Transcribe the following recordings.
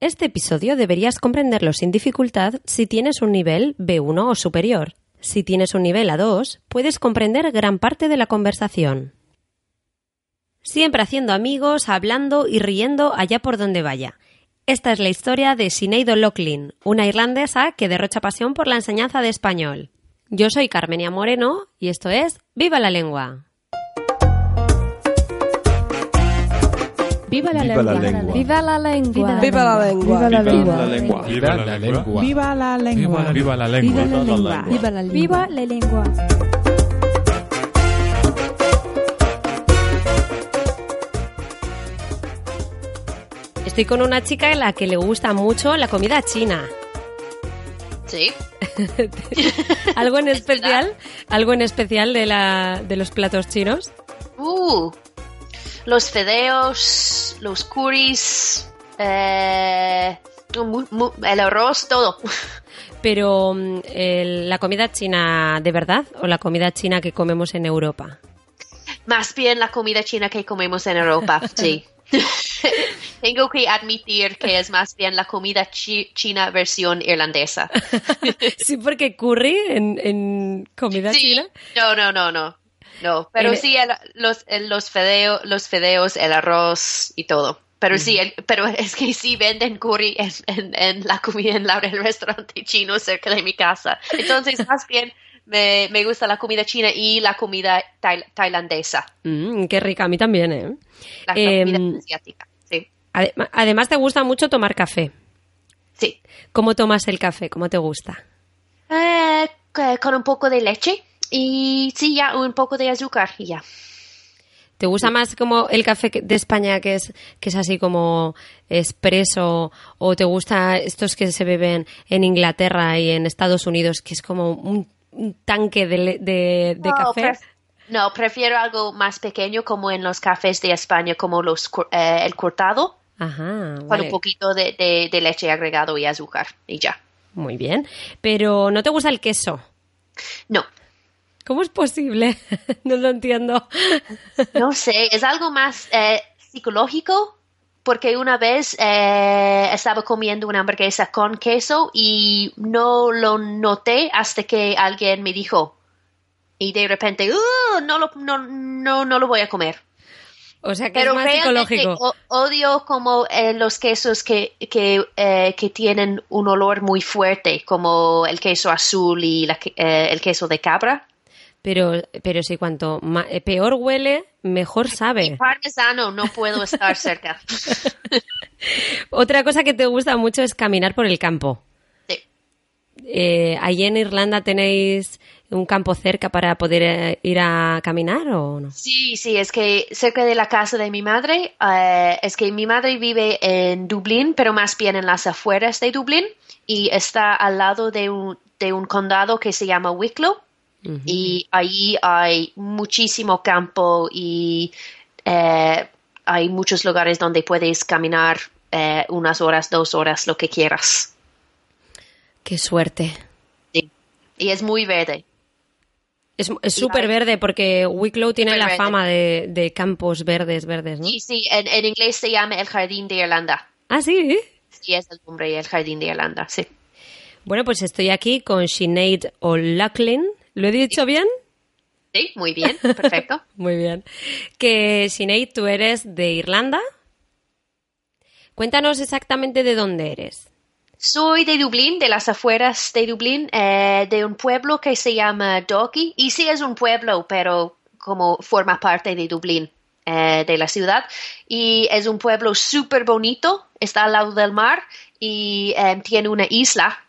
Este episodio deberías comprenderlo sin dificultad si tienes un nivel B1 o superior. Si tienes un nivel A2, puedes comprender gran parte de la conversación. Siempre haciendo amigos, hablando y riendo allá por donde vaya. Esta es la historia de Sinead O'Loughlin, una irlandesa que derrocha pasión por la enseñanza de español. Yo soy Carmenia Moreno y esto es Viva la lengua. Viva la Viva la lengua. lengua. Viva la lengua. Viva la lengua. Viva la Viva lengua. la lengua. Viva la lengua. Viva la lengua. Viva la lengua. la lengua. Viva la lengua. Viva la lengua. Estoy con una chica a la que le gusta mucho la comida china. Sí. ¿Algo en especial? ¿Algo en especial de, la, de los platos chinos? Uh, los fideos, los curries, eh, el arroz, todo. Pero mm, la comida china de verdad o la comida china que comemos en Europa. Más bien la comida china que comemos en Europa, sí. Tengo que admitir que es más bien la comida chi- china versión irlandesa. sí, porque curry en, en comida Sí. china. No, no, no, no. No, pero sí el- los, los, fideo- los fideos, el arroz y todo. Pero sí, el- pero es que sí venden curry en, en- en la comida en la- el restaurante chino cerca de mi casa. Entonces, más bien me, me gusta la comida china y la comida tai- tailandesa, Mm, qué rica, a mí también, ¿eh? la Em, comida asiática. Sí, Adem- además te gusta mucho tomar café. sí. ¿Cómo tomas el café? ¿Cómo te gusta? Eh, con un poco de leche y sí, ya un poco de azúcar y ya. ¿Te gusta más como el café de España que es, que es así como expreso o te gusta estos que se beben en Inglaterra y en Estados Unidos que es como un, un tanque de, de- de No, café? pref- no, prefiero algo más pequeño como en los cafés de España, como los eh, el cortado, Ajá, con un poquito de, de- de leche agregado y azúcar y ya. Muy bien. Pero ¿no te gusta el queso? No, ¿Cómo es posible? no lo entiendo. no sé, es algo más eh, psicológico. Porque una vez eh, estaba comiendo una hamburguesa con queso y no lo noté hasta que alguien me dijo. Y de repente, "Uh, no, lo, no, no, no lo voy a comer. O sea que Pero es más psicológico. o- odio como eh, los quesos que, que, eh, que tienen un olor muy fuerte, como el queso azul y la eh, el queso de cabra. Pero, pero sí, cuanto ma- eh, peor huele, mejor sabe. Parmesano, no puedo estar cerca. Otra cosa que te gusta mucho es caminar por el campo. Sí. Eh, ¿Allí en Irlanda tenéis un campo cerca para poder eh, ir a caminar o no? Sí, sí, es que cerca de la casa de mi madre, eh, es que mi madre vive en Dublín, pero más bien en las afueras de Dublín, y está al lado de un, de un condado que se llama Wicklow. Y ahí hay muchísimo campo y eh, hay muchos lugares donde puedes caminar eh, unas horas, dos horas, lo que quieras. Qué suerte. Sí. Y es muy verde. Es súper verde porque Wicklow tiene la verde. fama de, de campos verdes, verdes, ¿no? Sí, sí, en, en inglés se llama el Jardín de Irlanda. Ah, sí. Sí, es el nombre, el Jardín de Irlanda, sí. Bueno, pues estoy aquí con Sinead O'Loughlin. ¿Lo he dicho bien? Sí, muy bien, perfecto. Muy bien. Que Sinead, tú eres de Irlanda. Cuéntanos exactamente de dónde eres. Soy de Dublín, de las afueras de Dublín, eh, de un pueblo que se llama Docky. Y sí es un pueblo, pero como forma parte de Dublín, eh, de la ciudad. Y es un pueblo súper bonito, está al lado del mar y eh, tiene una isla.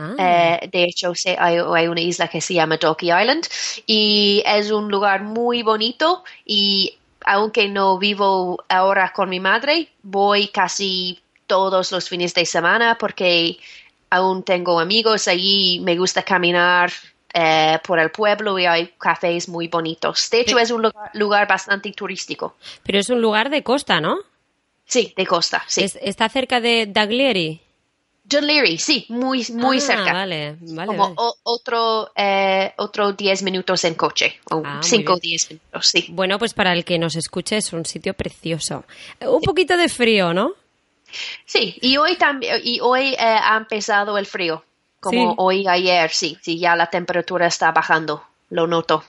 Ah, Eh, de hecho, se- hay, hay una isla que se llama Docky Island y es un lugar muy bonito y aunque no vivo ahora con mi madre, voy casi todos los fines de semana porque aún tengo amigos allí y me gusta caminar eh, por el pueblo y hay cafés muy bonitos. De hecho, Sí. es un lugar, lugar bastante turístico. pero es un lugar de costa, ¿no? Sí, de costa, sí. Es- está cerca de Daglieri. John Leary, sí, muy, muy Ah, cerca. Vale, vale. como vale. o- otro eh, otro 10 minutos en coche o Ah, muy 5 o bien. 10 minutos sí Bueno, pues para el que nos escuche es un sitio precioso. Un poquito de frío, ¿no? Sí, y hoy también, y hoy eh, ha empezado el frío, como hoy, ayer, sí, sí, ya la temperatura está bajando, lo noto.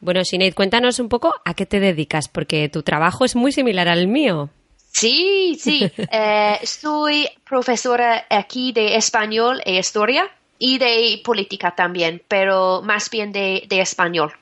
Bueno, Sinead, cuéntanos un poco a qué te dedicas, porque tu trabajo es muy similar al mío. Sí, sí, eh, soy profesora aquí de español e historia y de política también, pero más bien de, de español.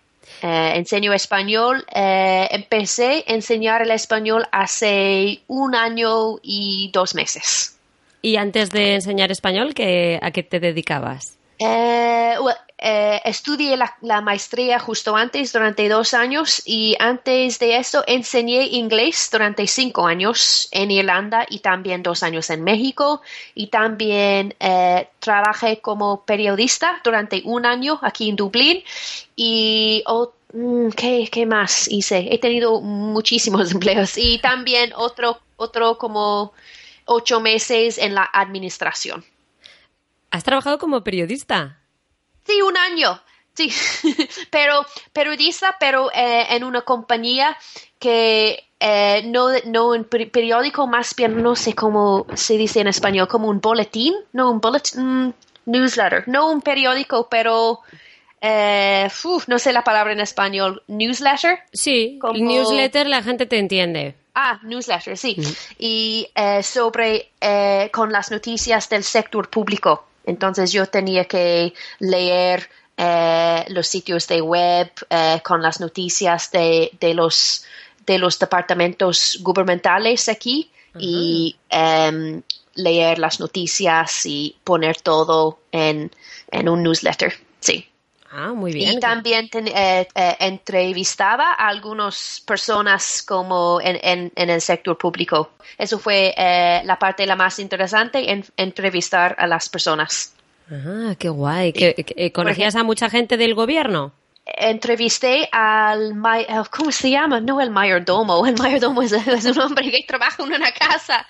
Eh, enseño español. Eh, empecé a enseñar el español hace un año y dos meses. ¿Y antes de enseñar español, a qué te dedicabas? Eh, eh, estudié la, maestría justo antes, durante dos años, y antes de eso enseñé inglés durante cinco años en Irlanda y también dos años en México. Y también eh, trabajé como periodista durante un año aquí en Dublín. Y mm, ¿qué, ¿qué, más hice? He tenido muchísimos empleos y también otro, otro como ocho meses en la administración. ¿Has trabajado como periodista? Sí, un año. Sí, pero periodista, pero eh, en una compañía que eh, no, no un periódico, más bien no sé cómo se dice en español, como un boletín, no un bulletin, mm, newsletter, no un periódico, pero eh, no sé la palabra en español, newsletter. Sí, newsletter la gente te entiende. Ah, newsletter, sí. Y sobre con las noticias del sector público. Entonces yo tenía que leer eh, los sitios de web eh, con las noticias de, de, los, de los departamentos gubernamentales aquí y em, leer las noticias y poner todo en, en un newsletter. Sí. Ah, muy bien. Y también eh, eh, entrevistaba a algunas personas como en, en, el sector público. Eso fue eh, la parte la más interesante, en, entrevistar a las personas. Ah, qué guay. ¿Conocías a mucha gente del gobierno? entrevisté al, ¿cómo se llama? No el mayordomo, el mayordomo es, un hombre que trabaja en una casa.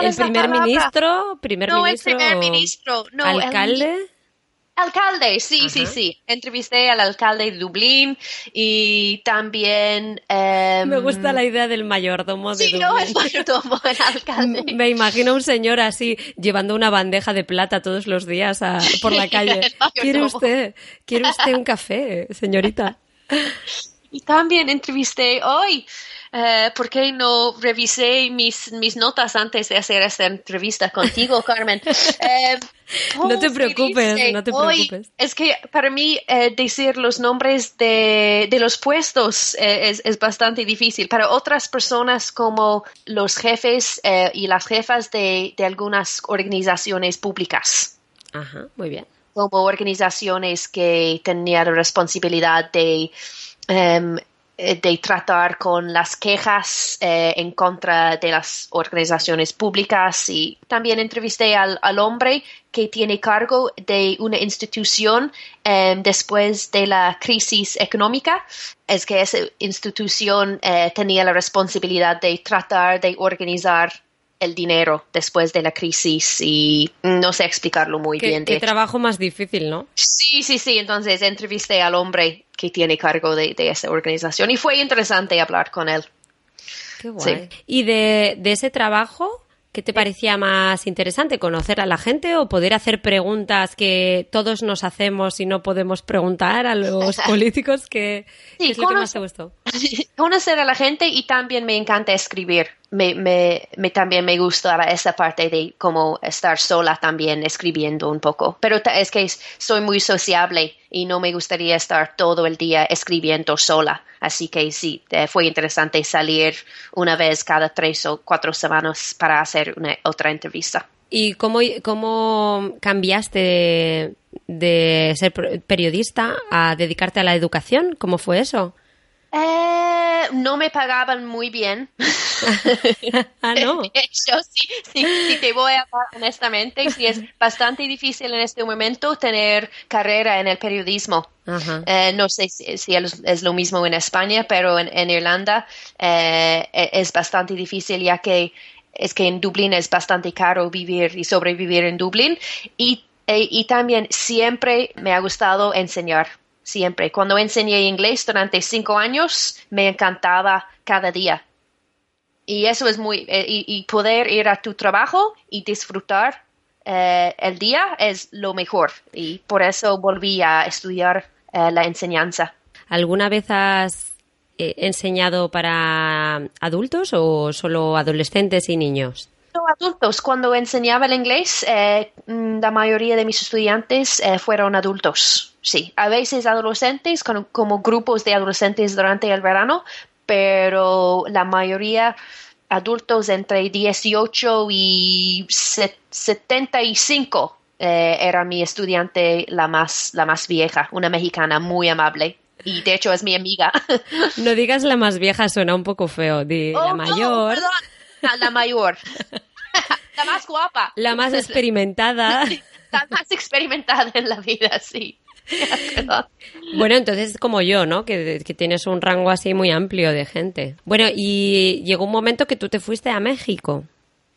¿El primer ministro? ¿Primer no, ministro? el primer ministro. No, ¿Alcalde? Alcalde, sí, sí, sí. Entrevisté al alcalde de Dublín y también... Em, Me gusta la idea del mayordomo de sí, no, el mayordomo, el alcalde. Me imagino un señor así, llevando una bandeja de plata todos los días por la calle. ¿Quiere usted, ¿Quiere usted un café, señorita? Y también entrevisté hoy eh, ¿por qué no revisé mis, mis notas antes de hacer esta entrevista contigo, Carmen? Eh, no te preocupes, no te preocupes. es que para mí eh, decir los nombres de, de los puestos es, es, bastante difícil. Para otras personas como los jefes y las jefas de, de algunas organizaciones públicas. Ajá, muy bien. Como organizaciones que tenían la responsabilidad de em, de tratar con las quejas eh, en contra de las organizaciones públicas y también entrevisté al, hombre que tiene cargo de una institución em, después de la crisis económica. Es que esa institución eh, tenía la responsabilidad de tratar de organizar el dinero después de la crisis y no sé explicarlo muy bien. Qué trabajo más difícil, ¿no? Sí, sí, sí. Entonces entrevisté al hombre que tiene cargo de, esa organización y fue interesante hablar con él. Qué guay. ¿Y de, de ese trabajo, ¿Qué te parecía más interesante? ¿Conocer a la gente o poder hacer preguntas que todos nos hacemos y no podemos preguntar a los políticos? ¿Qué, es lo que más te gustó? Conocer a la gente y también me encanta escribir. Me, me, también me gustaba esa parte de como estar sola también escribiendo un poco. Pero es que soy muy sociable y no me gustaría estar todo el día escribiendo sola. Así que sí, eh, fue interesante salir una vez cada tres o cuatro semanas para hacer una, otra entrevista. ¿Y cómo, cómo cambiaste de ser periodista a dedicarte a la educación? ¿Cómo fue eso? Eh, no me pagaban muy bien. ah, no. sí, te voy a hablar honestamente, sí es bastante difícil en este momento tener carrera en el periodismo. Eh, no sé si, es lo mismo en España, pero en, Irlanda eh, e, es bastante difícil ya que es que en Dublín es bastante caro vivir y sobrevivir en Dublín y, e, y también siempre me ha gustado enseñar siempre. Cuando enseñé inglés durante cinco años, me encantaba cada día. y eso es muy, eh, y, poder ir a tu trabajo y disfrutar eh, el día es lo mejor. Y por eso volví a estudiar eh, la enseñanza. ¿Alguna vez has enseñado para adultos o solo adolescentes y niños? adultos. Cuando enseñaba el inglés, mm, la mayoría de mis estudiantes fueron adultos. Sí, a veces adolescentes, como grupos de adolescentes durante el verano, pero la mayoría adultos entre 18 y 75 eh, era mi estudiante la más, la más vieja, una mexicana muy amable. Y de hecho es mi amiga. No digas la más vieja, suena un poco feo. Di la oh, mayor. la mayor. la más guapa. La más experimentada. la más experimentada en la vida, sí. bueno, entonces como yo, ¿no? Que, tienes un rango así muy amplio de gente. Bueno, y llegó un momento que tú te fuiste a México.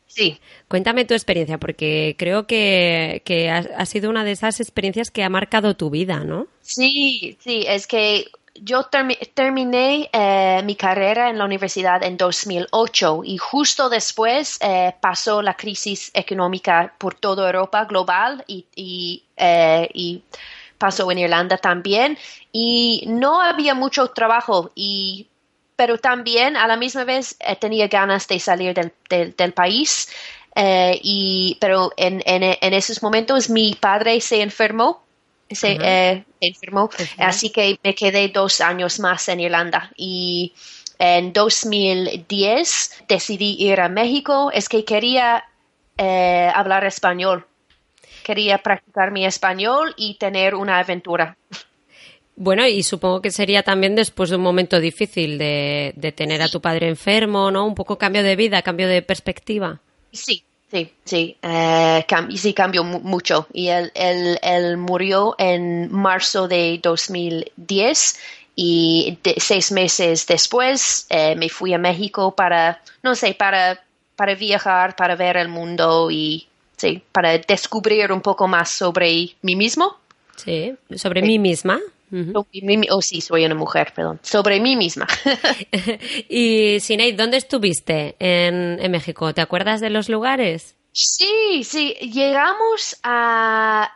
Sí. Cuéntame tu experiencia, porque creo que, ha, sido una de esas experiencias que ha marcado tu vida, ¿no? Sí, sí, es que yo terminé eh, mi carrera en la universidad en 2008 y justo después eh, pasó la crisis económica por toda Europa global y, y eh, pasó en Irlanda también y no había mucho trabajo y pero también a la misma vez eh, tenía ganas de salir del, del, país eh, y pero en, en, esos momentos mi padre se enfermó se eh, enfermó así que me quedé dos años más en Irlanda y en 2010 decidí ir a México es que quería hablar español quería practicar mi español y tener una aventura. Bueno, y supongo que sería también después de un momento difícil de, tener a tu padre enfermo, ¿no? Un poco cambio de vida, cambio de perspectiva. Sí, sí, sí. Eh, sí, cambió mucho. Y él, él, murió en marzo de 2010 y seis meses después eh, me fui a México para, no sé, para, para viajar, para ver el mundo y sí, para descubrir un poco más sobre mí mismo. Sí, sobre mí misma. Oh, sí, soy una mujer, perdón. Sobre mí misma. y Sinead, ¿dónde estuviste en, México? ¿Te acuerdas de los lugares? Sí, sí. Llegamos a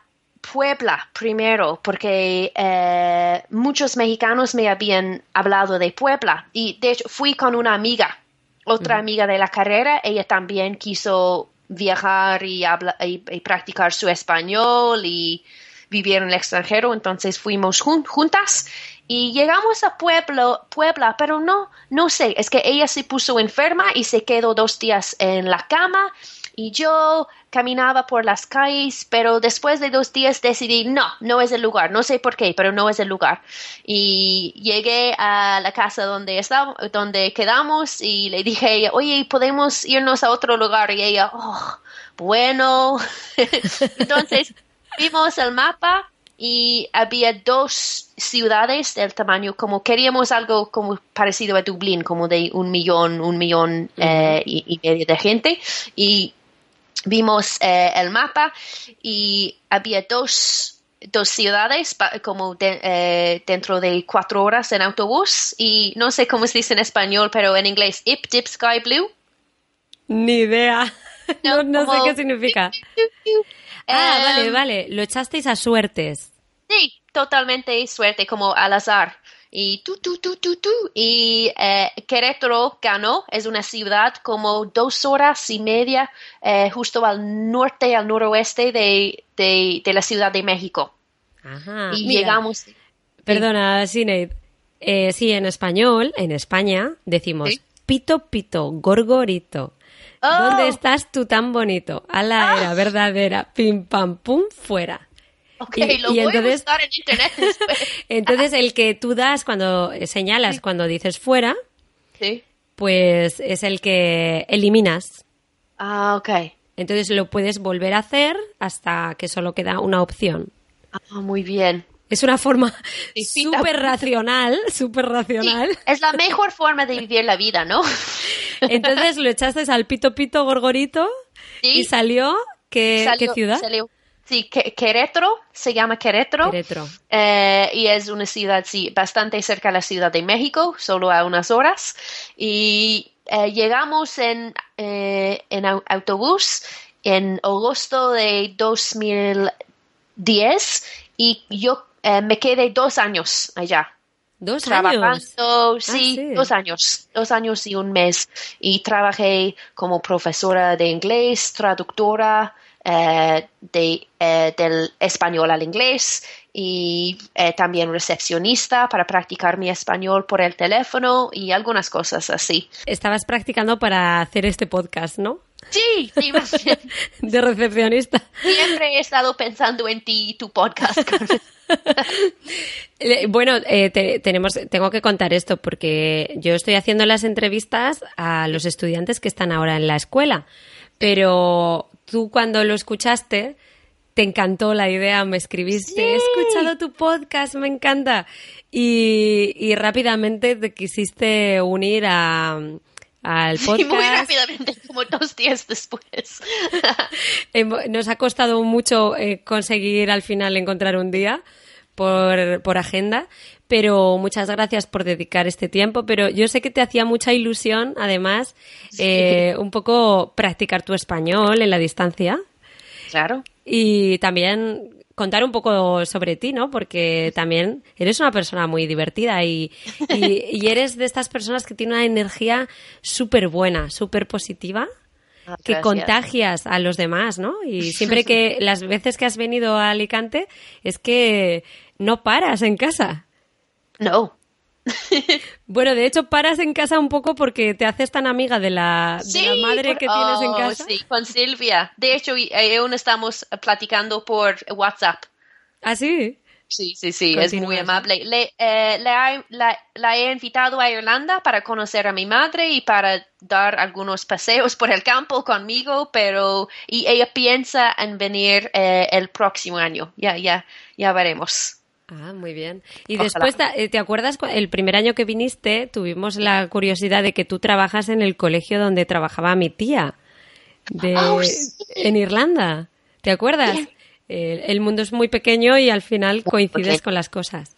Puebla primero, porque eh, muchos mexicanos me habían hablado de Puebla. Y de hecho, fui con una amiga, otra amiga de la carrera. Ella también quiso viajar y, y, practicar su español y vivir en el extranjero, entonces fuimos juntas y llegamos a Pueblo, Puebla, pero no, no sé, es que ella se puso enferma y se quedó dos días en la cama y yo caminaba por las calles, pero después de dos días decidí, no, no es el lugar, no sé por qué, pero no es el lugar. Y llegué a la casa donde estábamos, donde quedamos y le dije, oye, ¿podemos irnos a otro lugar? Y ella, oh, bueno. Entonces vimos el mapa y había dos ciudades del tamaño como queríamos algo como parecido a Dublín, como de un millón, un millón eh, y, medio de gente y vimos eh, el mapa y había dos, dos ciudades como eh, dentro de cuatro horas en autobús y no sé cómo se dice en español, pero en inglés, Ip, Dip, Sky, Blue. Ni idea. No, no, sé qué significa. ah, vale, em, vale. Lo echasteis a suertes. Sí, totalmente suerte, como al azar y tú, tú, tú, tú, tú. Y eh, Querétaro ganó, es una ciudad como dos horas y media eh, justo al norte, al noroeste de, de, la Ciudad de México. Ajá. Y llegamos. Perdona, Sinead. Eh, sí, en español, en España, decimos pito, pito, gorgorito. ¿Dónde oh. estás tú tan bonito? A la ah. era verdadera, pim, pam, pum, fuera. Ok, lo voy entonces, a buscar en internet. entonces, el que tú das cuando señalas, cuando dices fuera, pues es el que eliminas. Ah, ok. Entonces lo puedes volver a hacer hasta que solo queda una opción. Ah, muy bien. Es una forma súper racional, súper racional. es la mejor forma de vivir la vida, ¿no? Entonces lo echaste al pito pito gorgorito y salió, ¿qué, ¿qué ciudad? Salió Sí, Querétaro, se llama Querétaro. Querétaro. Eh, y es una ciudad, sí, bastante cerca de la Ciudad de México, solo a unas horas. Y eh, llegamos en, eh, en autobús en agosto de 2010 y yo me quedé dos años allá. Dos trabajando, años. Ah, sí, dos años, dos años y un mes. Y trabajé como profesora de inglés, traductora, eh, de, eh, del español al inglés y eh, también recepcionista para practicar mi español por el teléfono y algunas cosas así. Estabas practicando para hacer este podcast, ¿no? Sí, sí. De recepcionista. Siempre he estado pensando en ti y tu podcast. bueno, tenemos, tengo que contar esto porque yo estoy haciendo las entrevistas a los estudiantes que están ahora en la escuela, pero tú cuando lo escuchaste te encantó la idea, me escribiste, he escuchado tu podcast, me encanta. Y, rápidamente te quisiste unir a, al podcast. Sí, muy rápidamente, como dos días después. Nos ha costado mucho eh, conseguir al final encontrar un día por, por agenda, pero muchas gracias por dedicar este tiempo. Pero yo sé que te hacía mucha ilusión, además, eh, un poco practicar tu español en la distancia. Claro. Y también contar un poco sobre ti, ¿no? Porque también eres una persona muy divertida y, y, eres de estas personas que tienen una energía súper buena, súper positiva. Ah, que contagias a los demás, ¿no? Y siempre que las veces que has venido a Alicante es que no paras en casa. No. bueno, de hecho paras en casa un poco porque te haces tan amiga de la, madre que tienes en oh, casa. Sí, con Silvia. De hecho, aún estamos platicando por WhatsApp. ¿Ah, sí? Sí, sí, sí, es muy amable. Le, eh, la, he invitado a Irlanda para conocer a mi madre y para dar algunos paseos por el campo conmigo, pero y ella piensa en venir eh, el próximo año. Ya, ya, ya veremos. Ah, muy bien. Y después, eh, ¿te acuerdas? El primer año que viniste, tuvimos la curiosidad de que tú trabajas en el colegio donde trabajaba mi tía, de, oh, en Irlanda. ¿Te acuerdas? el mundo es muy pequeño y al final coincides con las cosas.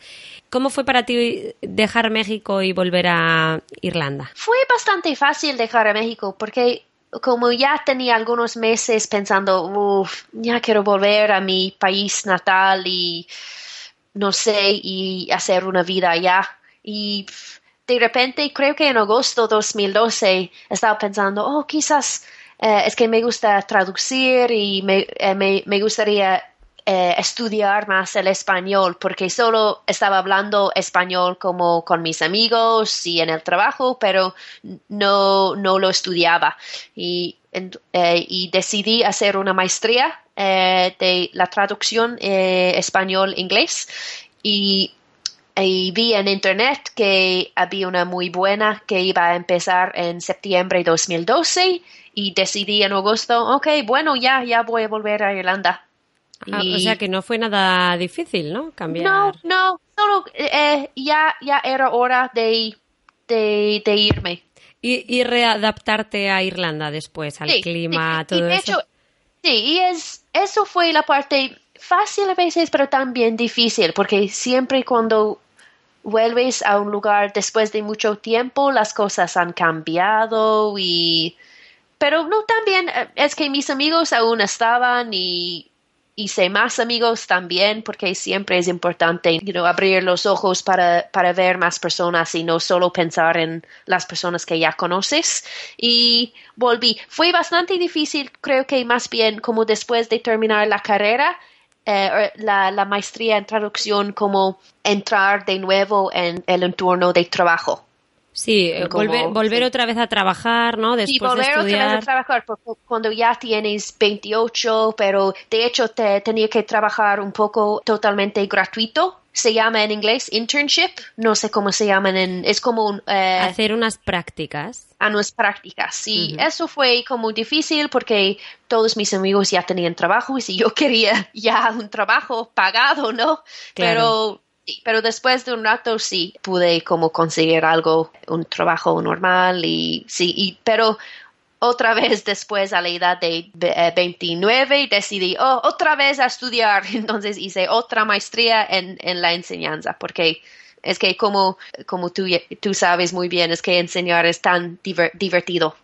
¿Cómo fue para ti dejar México y volver a Irlanda? Fue bastante fácil dejar a México porque como ya tenía algunos meses pensando, uff, ya quiero volver a mi país natal y no sé, y hacer una vida allá. Y de repente, creo que en agosto de 2012, estaba pensando, oh, quizás eh, es que me gusta traducir y me, eh, me, gustaría eh, estudiar más el español, porque solo estaba hablando español como con mis amigos y en el trabajo, pero no, no lo estudiaba. Y, y decidí hacer una maestría eh, de la traducción eh, español-inglés y, vi en internet que había una muy buena que iba a empezar en septiembre de 2012 y decidí en agosto, ok, bueno, ya, ya voy a volver a Irlanda. Ah, o sea que no fue nada difícil, ¿no? Cambiar. No, no, solo eh, ya, ya era hora de, de, irme. Y, readaptarte a Irlanda después, al clima, todo de eso. Sí, y es, eso fue la parte fácil a veces, pero también difícil, porque siempre cuando vuelves a un lugar después de mucho tiempo, las cosas han cambiado y... Pero no, también eh, es que mis amigos aún estaban y hice más amigos también porque siempre es importante abrir los ojos para, para ver más personas y no solo pensar en las personas que ya conoces. Y volví. Fue bastante difícil, creo que más bien como después de terminar la carrera, eh, la, la maestría en traducción, como entrar de nuevo en el entorno de trabajo. Sí, eh, volver, volver otra vez a trabajar, ¿no? Después sí, volver otra vez a trabajar cuando ya tienes 28, pero de hecho te tenía que trabajar un poco totalmente gratuito. Se llama en inglés internship, no sé cómo se llama en, es como un... Eh, Hacer unas prácticas. A unas prácticas, sí. Eso fue como difícil porque todos mis amigos ya tenían trabajo y si yo quería ya un trabajo pagado, ¿no? Pero pero después de un rato sí pude como conseguir algo, un trabajo normal y sí, y, pero otra vez después a la edad de 29 decidí oh, otra vez a estudiar. Entonces hice otra maestría en, en la enseñanza porque es que como, como tú, tú sabes muy bien, es que enseñar es tan divertido.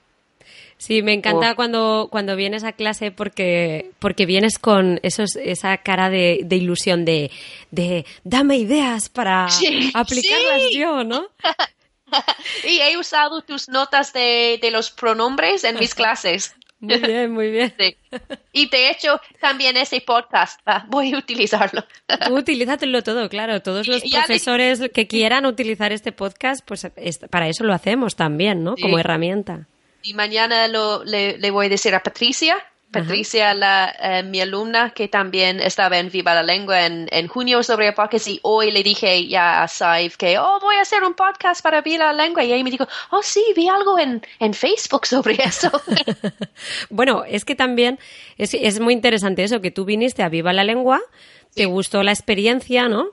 Sí, me encanta oh. cuando, cuando vienes a clase porque, porque vienes con esos, esa cara de, de ilusión de, de dame ideas para aplicarlas yo, ¿no? y he usado tus notas de, de los pronombres en mis clases. Muy bien, muy bien. Y de hecho, también ese podcast, voy a utilizarlo. utilízatelo todo, claro. Todos los profesores que quieran utilizar este podcast, pues para eso lo hacemos también, ¿no? Como herramienta. Y mañana lo, le, le voy a decir a Patricia Patricia, la, eh, mi alumna, que también estaba en Viva la Lengua en, en junio sobre el podcast, y hoy le dije ya a Saif que, oh, voy a hacer un podcast para Viva la Lengua, y ella me dijo, oh, sí, vi algo en, en Facebook sobre eso. bueno, es que también es, es muy interesante eso, que tú viniste a Viva la Lengua, te gustó la experiencia, ¿no?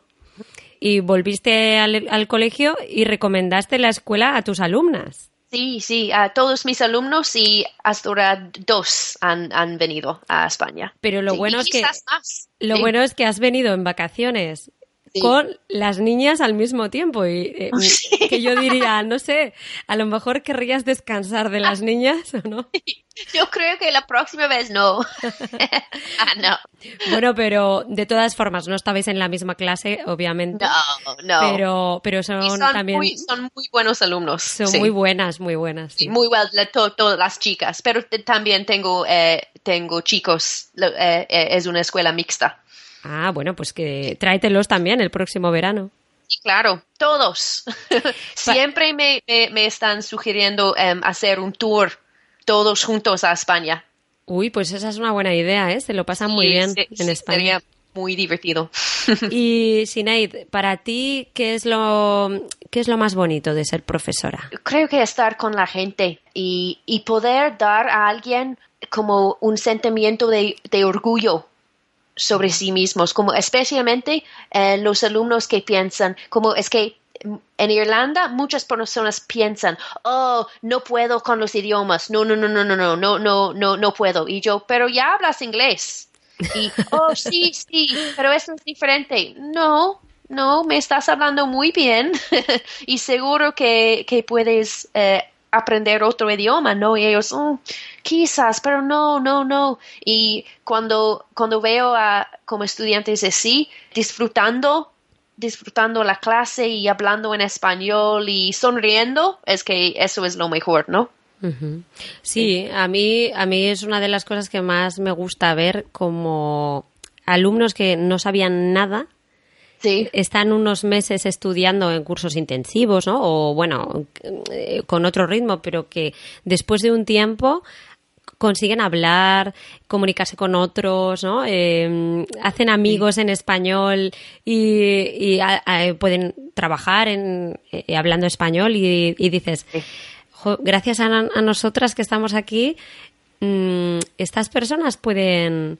Y volviste al, al colegio y recomendaste la escuela a tus alumnas. Sí, sí, a todos mis alumnos y hasta ahora dos han, han venido a España. Pero lo bueno es que lo bueno es que has venido en vacaciones con las niñas al mismo tiempo y eh, que yo diría, no sé, a lo mejor querrías descansar de las niñas o no. Yo creo que la próxima vez no. ah, no. Bueno, pero de todas formas, no estabais en la misma clase, obviamente. No, no. Pero, pero son, también. Muy, son muy buenos alumnos. Son muy buenas, muy buenas. Sí. Muy buenas, todas las chicas. Pero también tengo, eh, tengo chicos. Eh, es una escuela mixta. Ah, bueno, pues que tráetelos también el próximo verano. Claro, todos. Siempre me, me, están sugiriendo em, hacer un tour todos juntos a España. Uy, pues esa es una buena idea, ¿eh? Se lo pasan muy bien en España. Sería muy divertido. y Sinead, para ti, ¿qué es lo qué es lo más bonito de ser profesora? Creo que estar con la gente y, y poder dar a alguien como un sentimiento de, de orgullo sobre sí mismos, como especialmente eh, los alumnos que piensan, como es que en Irlanda muchas personas piensan, oh, no puedo con los idiomas, no, no, no, no, no, no, no, no, no, no puedo. Y yo, pero ya hablas inglés. Y, oh, sí, sí, pero eso es diferente. No, no, me estás hablando muy bien y seguro que, que puedes eh, aprender otro idioma, ¿no? Y ellos, mm, quizás, pero no, no, no. Y cuando, cuando veo a como estudiantes así, disfrutando disfrutando la clase y hablando en español y sonriendo, es que eso es lo mejor, ¿no? Sí, a mí, a mí es una de las cosas que más me gusta ver como alumnos que no sabían nada Sí. Están unos meses estudiando en cursos intensivos, ¿no? O bueno, eh, con otro ritmo, pero que después de un tiempo consiguen hablar, comunicarse con otros, ¿no? Em, hacen amigos en español y, pueden trabajar en, eh, hablando español y, dices, gracias a, nosotras que estamos aquí, mm, estas personas pueden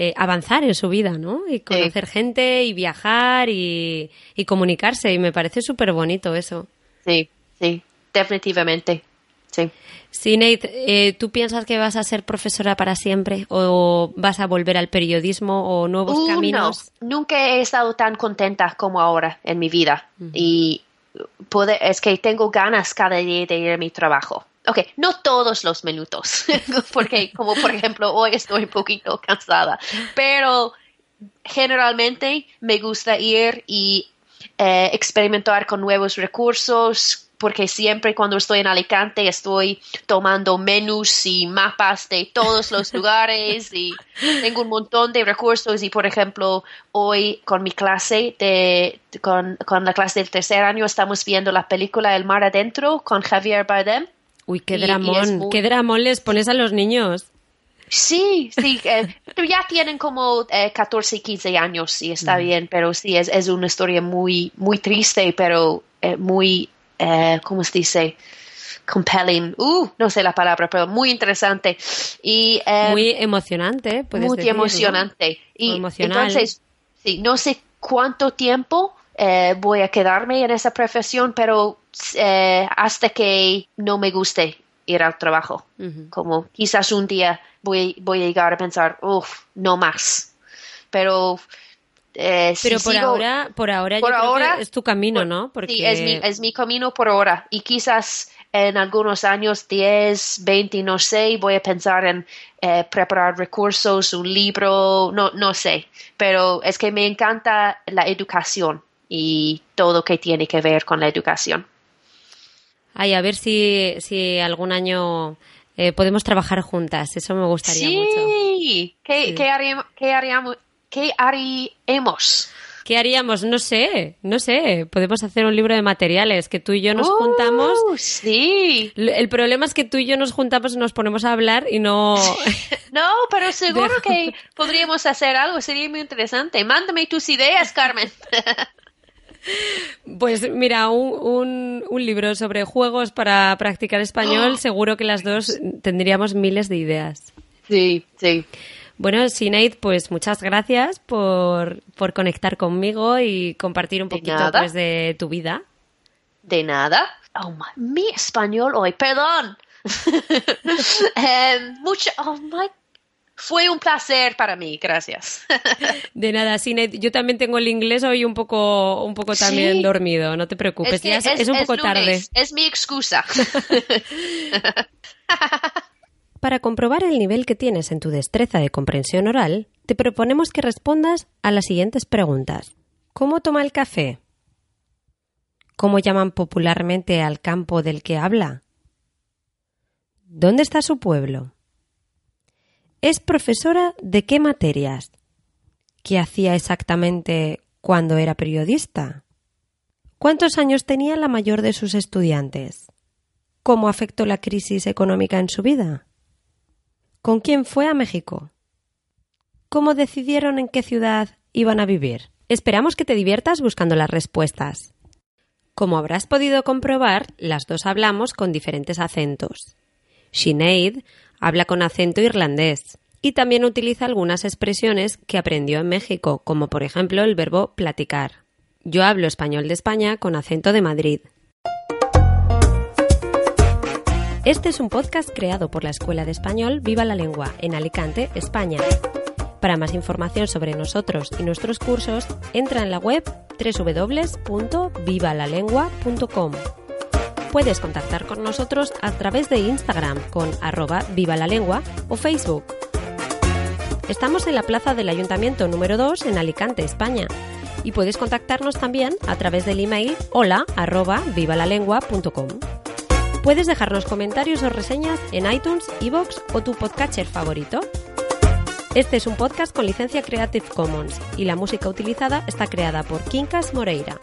eh, avanzar en su vida, ¿no? Y conocer gente y viajar y, y comunicarse y me parece súper bonito eso. Sí, sí, definitivamente. Sí. Sí, Nate, eh, ¿tú piensas que vas a ser profesora para siempre o vas a volver al periodismo o nuevos uh, caminos? No. Nunca he estado tan contenta como ahora en mi vida y es que tengo ganas cada día de ir a mi trabajo. Ok, no todos los minutos, porque como por ejemplo hoy estoy un poquito cansada, pero generalmente me gusta ir y eh, experimentar con nuevos recursos, porque siempre cuando estoy en Alicante estoy tomando menús y mapas de todos los lugares y tengo un montón de recursos y por ejemplo hoy con mi clase de con, con la clase del tercer año estamos viendo la película El mar adentro con Javier Bardem. Uy, qué dramón, qué dramón les pones a los niños. Sí, sí, eh, ya tienen como eh, 14 y 15 años y está mm. bien, pero sí, es, es una historia muy, muy triste, pero eh, muy eh, ¿cómo se dice? compelling, uh, no sé la palabra, pero muy interesante y eh, muy emocionante, muy emocionante y entonces sí, no sé cuánto tiempo eh, voy a quedarme en esa profesión, pero hasta que no me guste ir al trabajo. Como quizás un día voy, voy a llegar a pensar, uff, no más. Pero eh, Pero por ahora, por ahora, por ahora es tu camino, ¿no? Porque... Sí, es mi, es mi camino por ahora. Y quizás en algunos años, 10, 20, no sé, voy a pensar en eh, preparar recursos, un libro, no, no sé. Pero es que me encanta la educación y todo que tiene que ver con la educación. Ay, a ver si, si algún año eh, podemos trabajar juntas. Eso me gustaría mucho. sí. ¿Qué, haríamos, qué, haríamos, ¿Qué haríamos? ¿Qué haríamos? No sé, no sé. Podemos hacer un libro de materiales, que tú y yo nos juntamos. Uh, sí. El problema es que tú y yo nos juntamos y nos ponemos a hablar y no... no, pero seguro que podríamos hacer algo, sería muy interesante. Mándame tus ideas, Carmen. Pues mira, un, un, libro sobre juegos para practicar español, seguro que las dos tendríamos miles de ideas. Sí, sí. Bueno, Sinead, pues muchas gracias por, conectar conmigo y compartir un poquito pues, de tu vida. De nada. Oh, mi español hoy, perdón. Em, mucho, oh my fue un placer para mí, gracias. De nada, Sinead. Yo también tengo el inglés hoy un poco, un poco también dormido, no te preocupes. Es, un poco tarde. Es mi excusa. Para comprobar el nivel que tienes en tu destreza de comprensión oral, te proponemos que respondas a las siguientes preguntas. ¿Cómo toma el café? ¿Cómo llaman popularmente al campo del que habla? ¿Dónde está su pueblo? ¿Es profesora de qué materias? ¿Qué hacía exactamente cuando era periodista? ¿Cuántos años tenía la mayor de sus estudiantes? ¿Cómo afectó la crisis económica en su vida? ¿Con quién fue a México? ¿Cómo decidieron en qué ciudad iban a vivir? Esperamos que te diviertas buscando las respuestas. Como habrás podido comprobar, las dos hablamos con diferentes acentos. Sinead habla con acento irlandés y también utiliza algunas expresiones que aprendió en México, como por ejemplo el verbo platicar. Yo hablo español de España con acento de Madrid. Este es un podcast creado por la Escuela de Español Viva la Lengua en Alicante, España. Para más información sobre nosotros y nuestros cursos, entra en la web www.vivalalengua.com. Puedes contactar con nosotros a través de Instagram con arroba viva o Facebook. Estamos en la plaza del Ayuntamiento número 2 en Alicante, España. Y puedes contactarnos también a través del email hola arroba vivalalengua.com. Puedes dejarnos comentarios o reseñas en iTunes, Evox o tu podcatcher favorito. Este es un podcast con licencia Creative Commons y la música utilizada está creada por Kinkas Moreira.